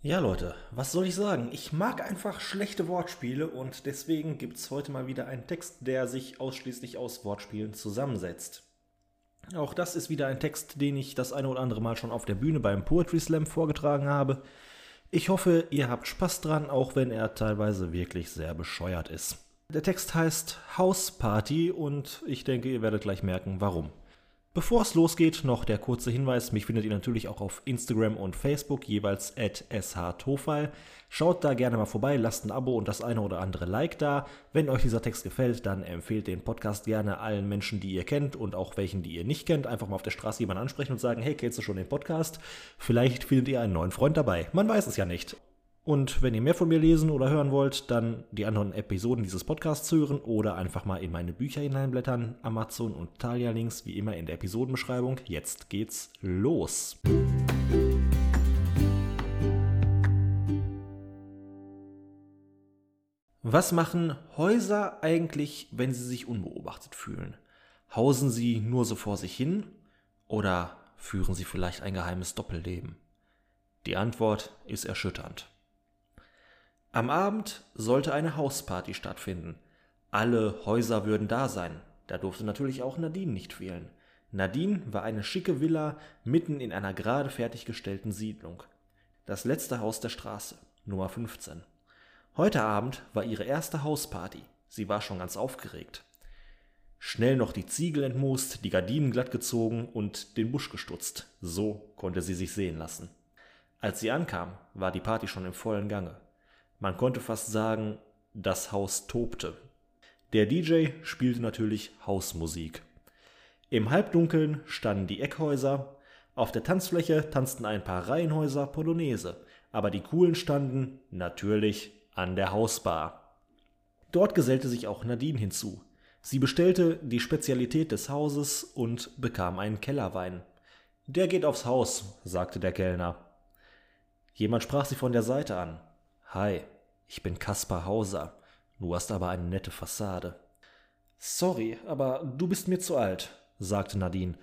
Ja, Leute, was soll ich sagen? Ich mag einfach schlechte Wortspiele und deswegen gibt es heute mal wieder einen Text, der sich ausschließlich aus Wortspielen zusammensetzt. Auch das ist wieder ein Text, den ich das eine oder andere Mal schon auf der Bühne beim Poetry Slam vorgetragen habe. Ich hoffe, ihr habt Spaß dran, auch wenn er teilweise wirklich sehr bescheuert ist. Der Text heißt House Party und ich denke, ihr werdet gleich merken, warum. Bevor es losgeht, noch der kurze Hinweis, mich findet ihr natürlich auch auf Instagram und Facebook, jeweils at shtofal. Schaut da gerne mal vorbei, lasst ein Abo und das eine oder andere Like da. Wenn euch dieser Text gefällt, dann empfehlt den Podcast gerne allen Menschen, die ihr kennt und auch welchen, die ihr nicht kennt. Einfach mal auf der Straße jemanden ansprechen und sagen, hey, kennst du schon den Podcast? Vielleicht findet ihr einen neuen Freund dabei. Man weiß es ja nicht. Und wenn ihr mehr von mir lesen oder hören wollt, dann die anderen Episoden dieses Podcasts hören oder einfach mal in meine Bücher hineinblättern. Amazon und Talia Links wie immer in der Episodenbeschreibung. Jetzt geht's los. Was machen Häuser eigentlich, wenn sie sich unbeobachtet fühlen? Hausen sie nur so vor sich hin oder führen sie vielleicht ein geheimes Doppelleben? Die Antwort ist erschütternd. Am Abend sollte eine Hausparty stattfinden. Alle Häuser würden da sein. Da durfte natürlich auch Nadine nicht fehlen. Nadine war eine schicke Villa mitten in einer gerade fertiggestellten Siedlung. Das letzte Haus der Straße, Nummer 15. Heute Abend war ihre erste Hausparty. Sie war schon ganz aufgeregt. Schnell noch die Ziegel entmoost, die Gardinen glatt gezogen und den Busch gestutzt. So konnte sie sich sehen lassen. Als sie ankam, war die Party schon im vollen Gange. Man konnte fast sagen, das Haus tobte. Der DJ spielte natürlich Hausmusik. Im Halbdunkeln standen die Eckhäuser, auf der Tanzfläche tanzten ein paar Reihenhäuser Polonaise, aber die coolen standen natürlich an der Hausbar. Dort gesellte sich auch Nadine hinzu. Sie bestellte die Spezialität des Hauses und bekam einen Kellerwein. Der geht aufs Haus, sagte der Kellner. Jemand sprach sie von der Seite an. Hi, ich bin Kaspar Hauser. Du hast aber eine nette Fassade. Sorry, aber du bist mir zu alt, sagte Nadine.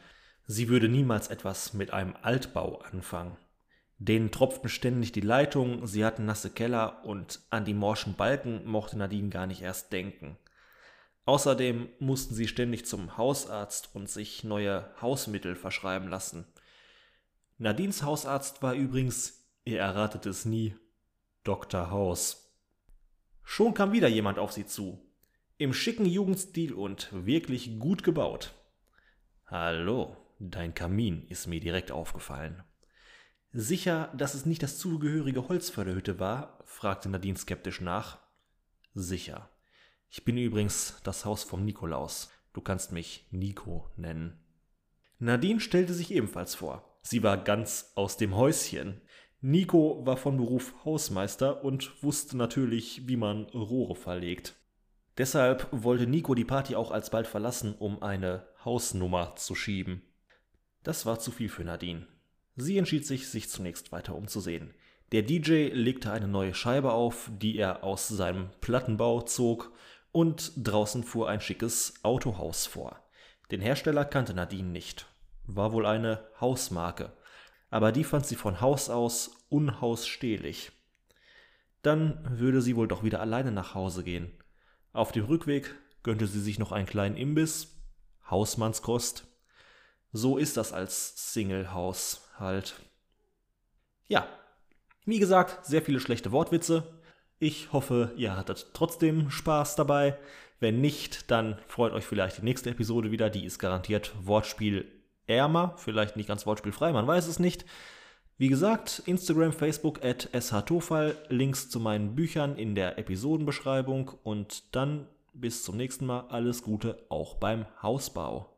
Sie würde niemals etwas mit einem Altbau anfangen. Denen tropften ständig die Leitungen, sie hatten nasse Keller und an die morschen Balken mochte Nadine gar nicht erst denken. Außerdem mussten sie ständig zum Hausarzt und sich neue Hausmittel verschreiben lassen. Nadines Hausarzt war übrigens, ihr erratet es nie, Dr. Haus. Schon kam wieder jemand auf sie zu. Im schicken Jugendstil und wirklich gut gebaut. Hallo, dein Kamin ist mir direkt aufgefallen. Sicher, dass es nicht das zugehörige Holz vor der Hütte war? fragte Nadine skeptisch nach. Sicher. Ich bin übrigens das Haus vom Nikolaus. Du kannst mich Nico nennen. Nadine stellte sich ebenfalls vor. Sie war ganz aus dem Häuschen. Nico war von Beruf Hausmeister und wusste natürlich, wie man Rohre verlegt. Deshalb wollte Nico die Party auch alsbald verlassen, um eine Hausnummer zu schieben. Das war zu viel für Nadine. Sie entschied sich, sich zunächst weiter umzusehen. Der DJ legte eine neue Scheibe auf, die er aus seinem Plattenbau zog, und draußen fuhr ein schickes Autohaus vor. Den Hersteller kannte Nadine nicht. War wohl eine Hausmarke aber die fand sie von Haus aus unhausstehlich. Dann würde sie wohl doch wieder alleine nach Hause gehen. Auf dem Rückweg gönnte sie sich noch einen kleinen Imbiss, Hausmannskost. So ist das als Single-Haus halt. Ja, wie gesagt, sehr viele schlechte Wortwitze. Ich hoffe, ihr hattet trotzdem Spaß dabei. Wenn nicht, dann freut euch vielleicht die nächste Episode wieder. Die ist garantiert Wortspiel ärmer, vielleicht nicht ganz wortspielfrei, man weiß es nicht. Wie gesagt, Instagram, Facebook at shtofal, Links zu meinen Büchern in der Episodenbeschreibung und dann bis zum nächsten Mal alles Gute auch beim Hausbau.